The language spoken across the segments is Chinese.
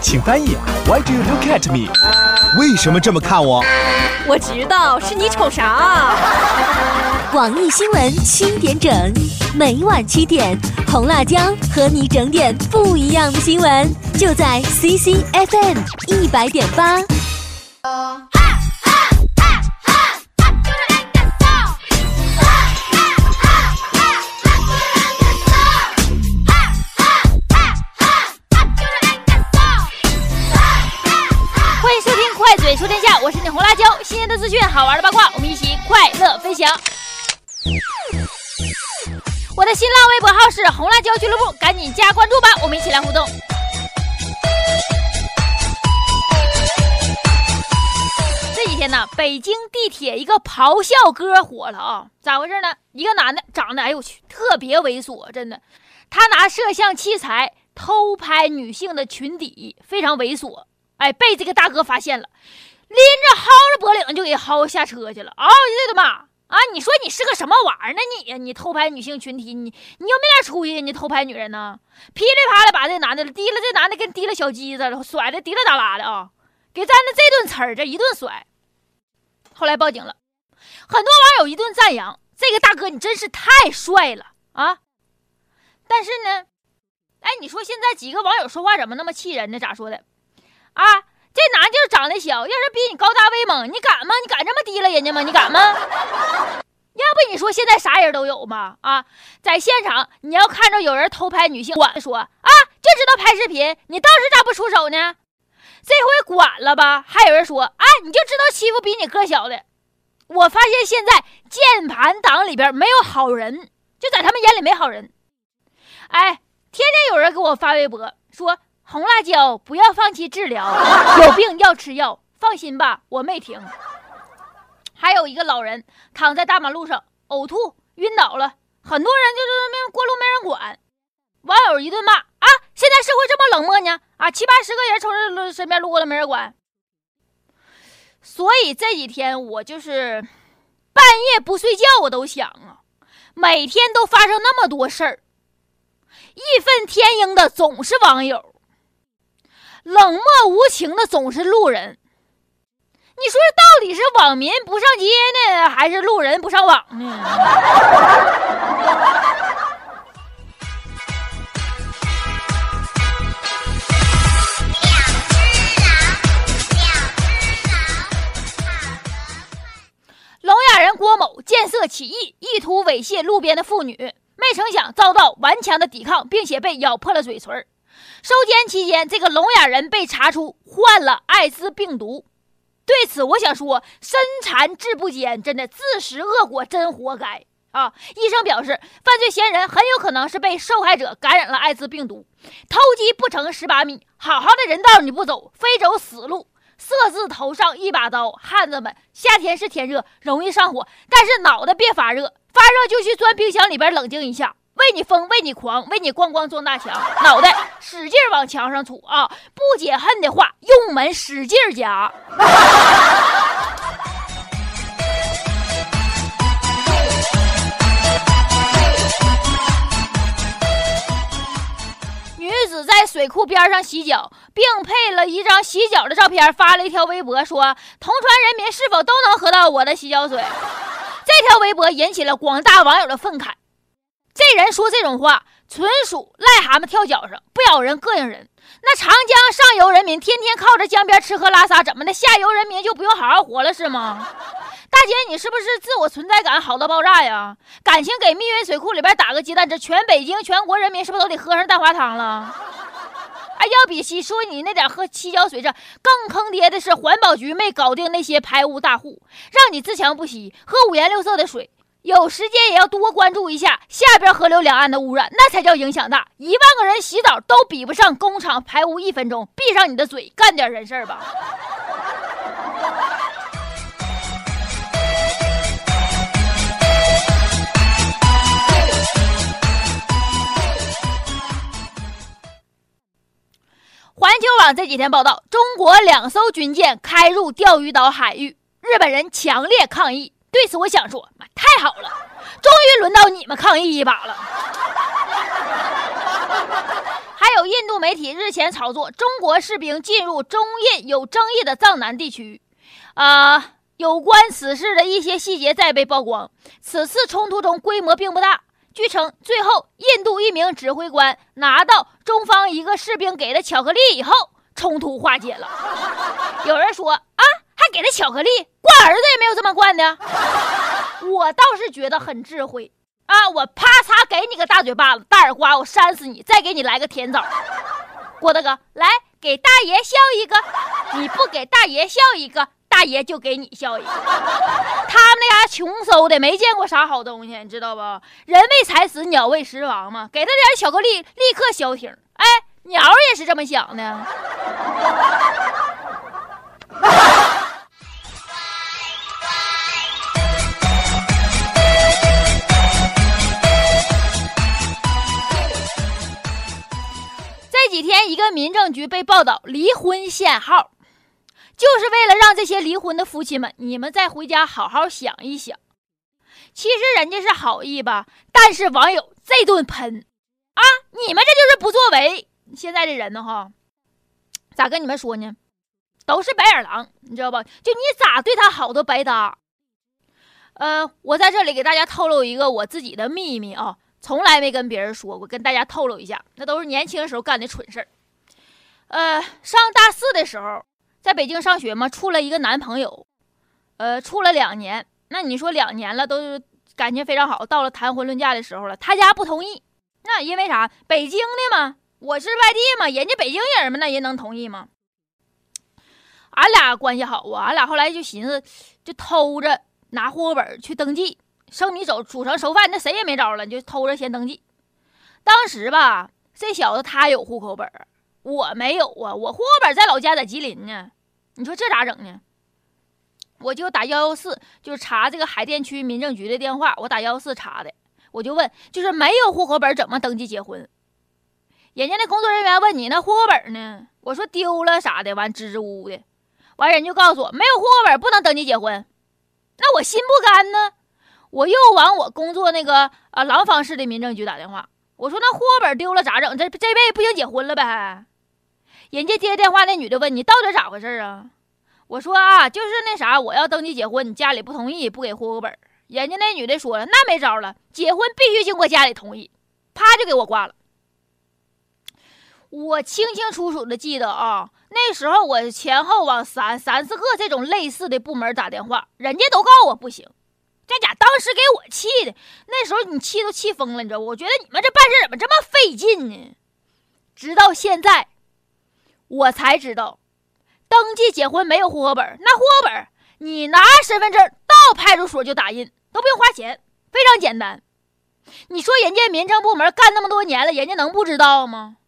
请翻译。Why do you look at me？为什么这么看我？我知道是你瞅啥。广义新闻七点整，每晚七点，红辣椒和你整点不一样的新闻，就在 CCFM 一百点八。嘴说天下》，我是你红辣椒，新鲜的资讯，好玩的八卦，我们一起快乐分享。我的新浪微博号是红辣椒俱乐部，赶紧加关注吧，我们一起来互动。这几天呢，北京地铁一个咆哮哥火了啊！咋回事呢？一个男的长得，哎呦我去，特别猥琐，真的，他拿摄像器材偷拍女性的裙底，非常猥琐。哎，被这个大哥发现了，拎着薅着脖领就给薅下车去了。啊、我的妈！啊，你说你是个什么玩意儿呢？你呀，你偷拍女性群体，你你有没点出息？你偷拍女人呢？噼里啪啦把这男的提了，这男的跟提了小鸡子了，甩的滴啦哒啦的啊！给咱的这顿呲儿，这一顿甩。后来报警了，很多网友一顿赞扬这个大哥，你真是太帅了啊！但是呢，哎，你说现在几个网友说话怎么那么气人呢？咋说的？啊，这男就是长得小，要是比你高大威猛，你敢吗？你敢这么低了人家吗？你敢吗？要不你说现在啥人都有吗？啊，在现场你要看着有人偷拍女性，管说啊，就知道拍视频，你当时咋不出手呢？这回管了吧？还有人说啊，你就知道欺负比你个小的。我发现现在键盘党里边没有好人，就在他们眼里没好人。哎，天天有人给我发微博说。红辣椒，不要放弃治疗，有病要吃药。放心吧，我没停。还有一个老人躺在大马路上呕吐晕倒了，很多人就是没过路没人管，网友一顿骂啊！现在社会这么冷漠呢？啊，七八十个人从这身边路过了没人管。所以这几天我就是半夜不睡觉，我都想啊，每天都发生那么多事儿，义愤填膺的总是网友。冷漠无情的总是路人，你说这到底是网民不上街呢，还是路人不上网呢？聋哑人郭某见色起意，意图猥亵路边的妇女，没成想遭到顽强的抵抗，并且被咬破了嘴唇。收监期间，这个聋哑人被查出患了艾滋病毒。对此，我想说：身残志不坚，真的自食恶果，真活该啊！医生表示，犯罪嫌疑人很有可能是被受害者感染了艾滋病毒。偷鸡不成蚀把米，好好的人道你不走，非走死路。色字头上一把刀，汉子们，夏天是天热，容易上火，但是脑袋别发热，发热就去钻冰箱里边冷静一下。为你疯，为你狂，为你咣咣撞大墙，脑袋使劲往墙上杵啊！不解恨的话，用门使劲夹。女子在水库边上洗脚，并配了一张洗脚的照片，发了一条微博说：“同船人民是否都能喝到我的洗脚水？”这条微博引起了广大网友的愤慨。这人说这种话，纯属癞蛤蟆跳脚上，不咬人膈应人。那长江上游人民天天靠着江边吃喝拉撒，怎么的？下游人民就不用好好活了是吗？大姐，你是不是自我存在感好到爆炸呀？感情给密云水库里边打个鸡蛋，这全北京全国人民是不是都得喝上蛋花汤了？哎，要比起说你那点喝七角水这更坑爹的是，环保局没搞定那些排污大户，让你自强不息，喝五颜六色的水。有时间也要多关注一下下边河流两岸的污染，那才叫影响大。一万个人洗澡都比不上工厂排污一分钟。闭上你的嘴，干点人事吧。环球网这几天报道，中国两艘军舰开入钓鱼岛海域，日本人强烈抗议。对此，我想说，太好了，终于轮到你们抗议一把了。还有印度媒体日前炒作中国士兵进入中印有争议的藏南地区，啊，有关此事的一些细节再被曝光。此次冲突中规模并不大，据称，最后印度一名指挥官拿到中方一个士兵给的巧克力以后，冲突化解了。有人说啊，还给他巧克力，惯儿子也没有这么惯的。我倒是觉得很智慧。啊！我啪嚓给你个大嘴巴子，大耳刮，我扇死你！再给你来个甜枣。郭大哥，来给大爷笑一个。你不给大爷笑一个，大爷就给你笑一个。他们那家穷嗖的，没见过啥好东西，你知道不？人为财死，鸟为食亡嘛。给他点巧克力，立刻消停。哎，鸟也是这么想的。几天，一个民政局被报道离婚限号，就是为了让这些离婚的夫妻们，你们再回家好好想一想。其实人家是好意吧，但是网友这顿喷啊，你们这就是不作为。现在的人呢，哈，咋跟你们说呢？都是白眼狼，你知道吧？就你咋对他好都白搭。呃，我在这里给大家透露一个我自己的秘密啊。从来没跟别人说过，跟大家透露一下，那都是年轻时候干的蠢事儿。呃，上大四的时候，在北京上学嘛，处了一个男朋友，呃，处了两年。那你说两年了，都感情非常好，到了谈婚论嫁的时候了，他家不同意。那因为啥？北京的嘛，我是外地嘛，人家北京人嘛，那人能同意吗？俺俩关系好啊，俺俩后来就寻思，就偷着拿户口本去登记。生米煮煮成熟饭，那谁也没招了，你就偷着先登记。当时吧，这小子他有户口本，我没有啊。我户口本在老家，在吉林呢。你说这咋整呢？我就打幺幺四，就是查这个海淀区民政局的电话。我打幺幺四查的，我就问，就是没有户口本怎么登记结婚？人家那工作人员问你那户口本呢？我说丢了啥的，完支支吾吾的。完人就告诉我，没有户口本不能登记结婚。那我心不甘呢。我又往我工作那个啊廊坊市的民政局打电话，我说那户口本丢了咋整？这这辈子不行结婚了呗？人家接电话那女的问你到底咋回事啊？我说啊，就是那啥，我要登记结婚，你家里不同意，不给户口本。人家那女的说了，那没招了，结婚必须经过家里同意，啪就给我挂了。我清清楚楚的记得啊，那时候我前后往三三四个这种类似的部门打电话，人家都告我不行。这家当时给我气的，那时候你气都气疯了，你知道不？我觉得你们这办事怎么这么费劲呢？直到现在，我才知道，登记结婚没有户口本，那户口本你拿身份证到派出所就打印，都不用花钱，非常简单。你说人家民政部门干那么多年了，人家能不知道吗？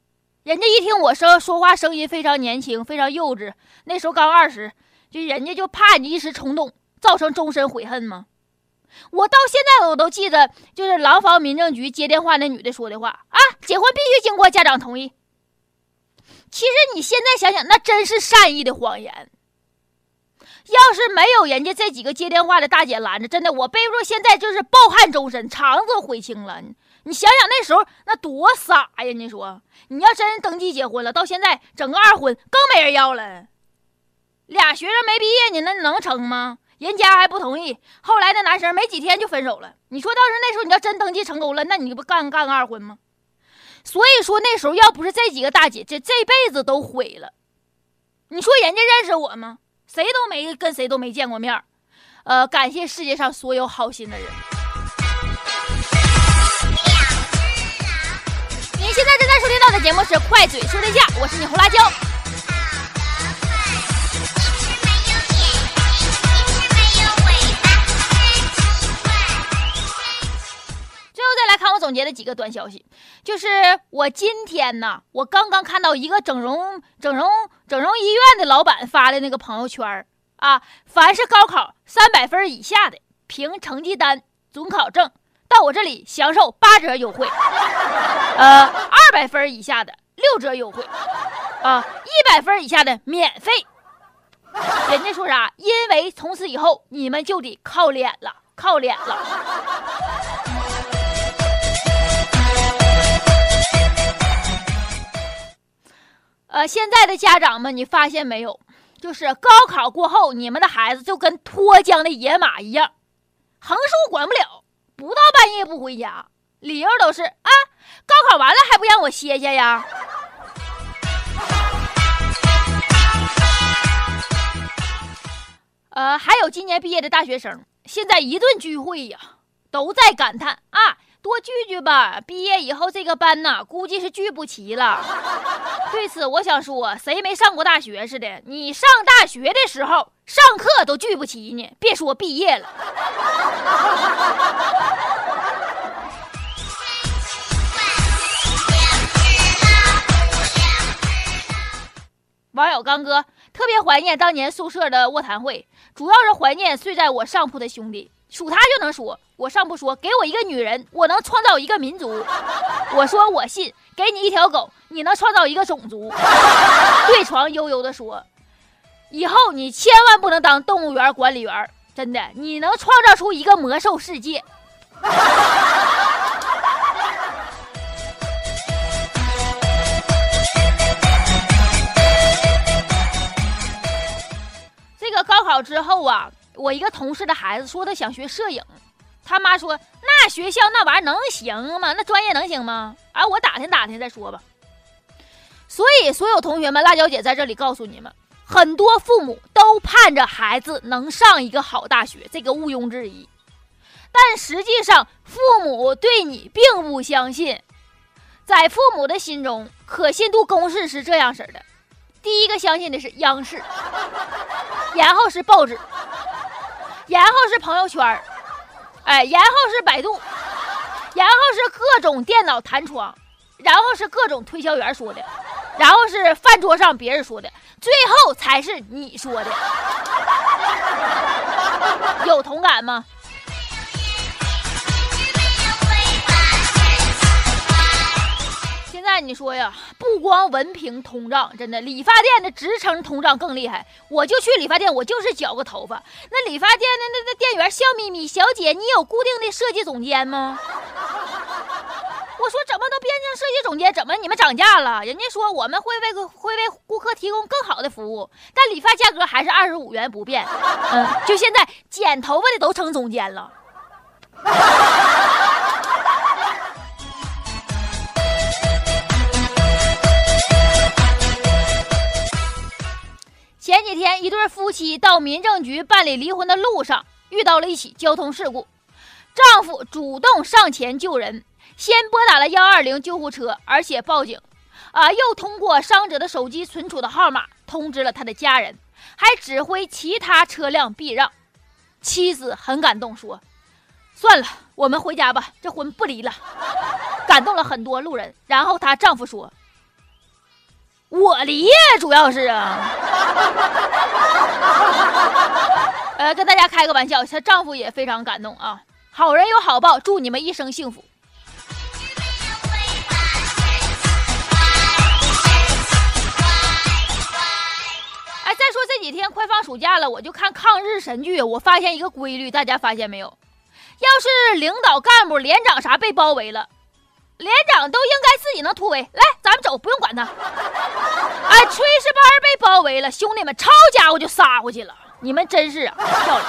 人家一听我声说话声音非常年轻，非常幼稚，那时候刚二十，就人家就怕你一时冲动造成终身悔恨吗？我到现在我都记得，就是廊坊民政局接电话那女的说的话啊，结婚必须经过家长同意。其实你现在想想，那真是善意的谎言。要是没有人家这几个接电话的大姐拦着，真的我背不住，现在就是抱憾终身，肠子都悔青了。你想想那时候那多傻呀！你说你要真登记结婚了，到现在整个二婚更没人要了。俩学生没毕业呢，那能成吗？人家还不同意，后来那男生没几天就分手了。你说，当时那时候你要真登记成功了，那你不干干个二婚吗？所以说那时候要不是这几个大姐，这这辈子都毁了。你说人家认识我吗？谁都没跟谁都没见过面呃，感谢世界上所有好心的人。您现在正在收听到的节目是《快嘴说天下》，我是你红辣椒。再来看我总结的几个短消息，就是我今天呢，我刚刚看到一个整容、整容、整容医院的老板发的那个朋友圈啊，凡是高考三百分以下的，凭成绩单、准考证到我这里享受八折优惠，呃，二百分以下的六折优惠，啊，一百分以下的免费。人家说啥？因为从此以后你们就得靠脸了，靠脸了。呃，现在的家长们，你发现没有？就是高考过后，你们的孩子就跟脱缰的野马一样，横竖管不了，不到半夜不回家，理由都是啊，高考完了还不让我歇歇呀？呃，还有今年毕业的大学生，现在一顿聚会呀，都在感叹啊。多聚聚吧，毕业以后这个班呐，估计是聚不齐了。对此，我想说，谁没上过大学似的？你上大学的时候上课都聚不齐呢，别说毕业了。网友刚哥特别怀念当年宿舍的卧谈会，主要是怀念睡在我上铺的兄弟。数他就能数，我上不说，给我一个女人，我能创造一个民族。我说我信，给你一条狗，你能创造一个种族。对床悠悠的说，以后你千万不能当动物园管理员，真的，你能创造出一个魔兽世界。这个高考之后啊。我一个同事的孩子说他想学摄影，他妈说那学校那玩意儿能行吗？那专业能行吗？啊，我打听打听再说吧。所以，所有同学们，辣椒姐在这里告诉你们，很多父母都盼着孩子能上一个好大学，这个毋庸置疑。但实际上，父母对你并不相信。在父母的心中，可信度公式是这样式的：第一个相信的是央视，然后是报纸。然后是朋友圈哎，然后是百度，然后是各种电脑弹窗，然后是各种推销员说的，然后是饭桌上别人说的，最后才是你说的，有同感吗？现在你说呀，不光文凭通胀，真的，理发店的职称通胀更厉害。我就去理发店，我就是剪个头发，那理发店的那那店员笑眯眯，小姐，你有固定的设计总监吗？我说怎么都变成设计总监，怎么你们涨价了？人家说我们会为会为顾客提供更好的服务，但理发价格还是二十五元不变。嗯，就现在剪头发的都成总监了。前几天，一对夫妻到民政局办理离婚的路上，遇到了一起交通事故。丈夫主动上前救人，先拨打了幺二零救护车，而且报警，啊，又通过伤者的手机存储的号码通知了他的家人，还指挥其他车辆避让。妻子很感动，说：“算了，我们回家吧，这婚不离了。”感动了很多路人。然后她丈夫说。我离呀，主要是啊，呃，跟大家开个玩笑，她丈夫也非常感动啊。好人有好报，祝你们一生幸福。哎，再说这几天快放暑假了，我就看抗日神剧，我发现一个规律，大家发现没有？要是领导干部、连长啥被包围了。连长都应该自己能突围，来，咱们走，不用管他。哎，炊事班被包围了，兄弟们，抄家伙就杀过去了。你们真是啊，漂亮。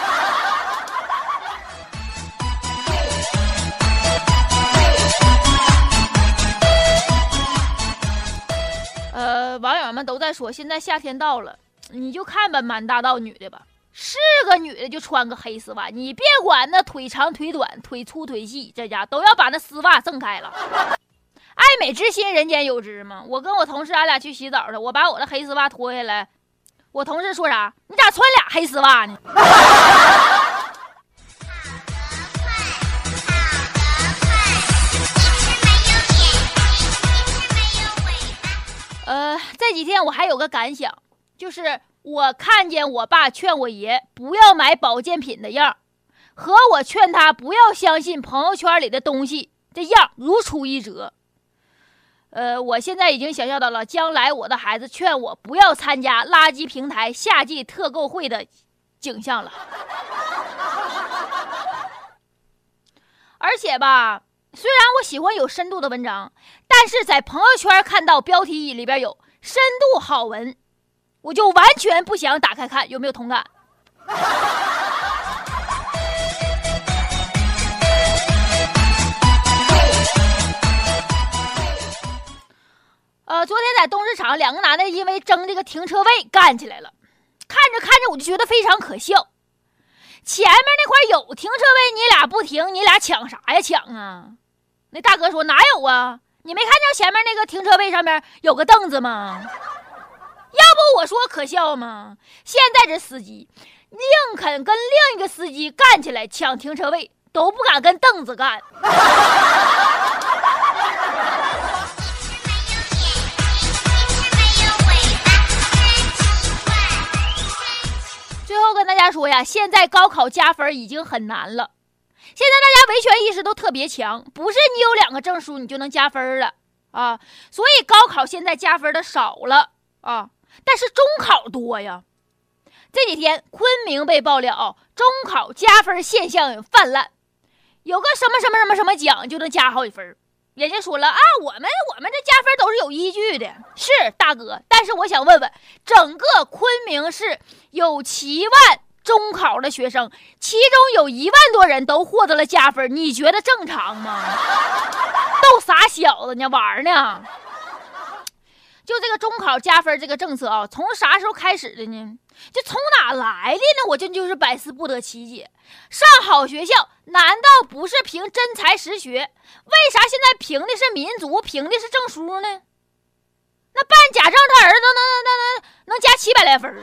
呃，网友们都在说，现在夏天到了，你就看吧，满大道女的吧。是个女的就穿个黑丝袜，你别管那腿长腿短、腿粗腿细，这家都要把那丝袜挣开了。爱美之心，人间有之嘛。我跟我同事，俺俩去洗澡了，我把我的黑丝袜脱下来，我同事说啥？你咋穿俩黑丝袜呢？呃，这几天我还有个感想，就是。我看见我爸劝我爷不要买保健品的样和我劝他不要相信朋友圈里的东西这样如出一辙。呃，我现在已经想象到了将来我的孩子劝我不要参加垃圾平台夏季特购会的景象了。而且吧，虽然我喜欢有深度的文章，但是在朋友圈看到标题里边有。深度好文，我就完全不想打开看，有没有同感？呃，昨天在东市场，两个男的因为争这个停车位干起来了，看着看着我就觉得非常可笑。前面那块有停车位，你俩不停，你俩抢啥呀？抢啊！那大哥说哪有啊？你没看见前面那个停车位上面有个凳子吗？要不我说可笑吗？现在这司机宁肯跟另一个司机干起来抢停车位，都不敢跟凳子干。最后跟大家说呀，现在高考加分已经很难了。现在大家维权意识都特别强，不是你有两个证书你就能加分了啊。所以高考现在加分的少了啊，但是中考多呀。这几天昆明被爆料中考加分现象泛滥，有个什么什么什么什么奖就能加好几分。人家说了啊，我们我们这加分都是有依据的，是大哥。但是我想问问，整个昆明市有七万中考的学生，其中有一万多人都获得了加分，你觉得正常吗？逗傻小子呢，玩呢？就这个中考加分这个政策啊，从啥时候开始的呢？就从哪来的呢？我真就是百思不得其解。上好学校难道不是凭真才实学？为啥现在凭的是民族，凭的是证书呢？那办假证，他儿子能能能能加七百来分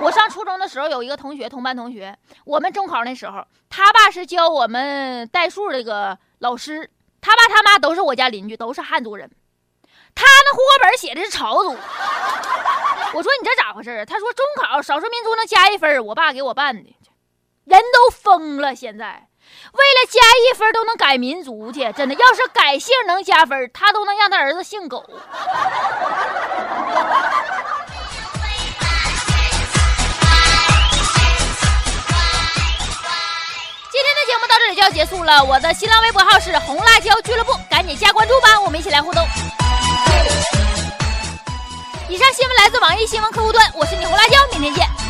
我上初中的时候有一个同学，同班同学，我们中考那时候，他爸是教我们代数这个老师，他爸他妈都是我家邻居，都是汉族人。他那户口本写的是朝族。我说你这咋回事啊？他说中考少数民族能加一分，我爸给我办的。人都疯了，现在为了加一分都能改民族去，真的。要是改姓能加分，他都能让他儿子姓狗。这里就要结束了，我的新浪微博号是红辣椒俱乐部，赶紧加关注吧，我们一起来互动。以上新闻来自网易新闻客户端，我是你红辣椒，明天见。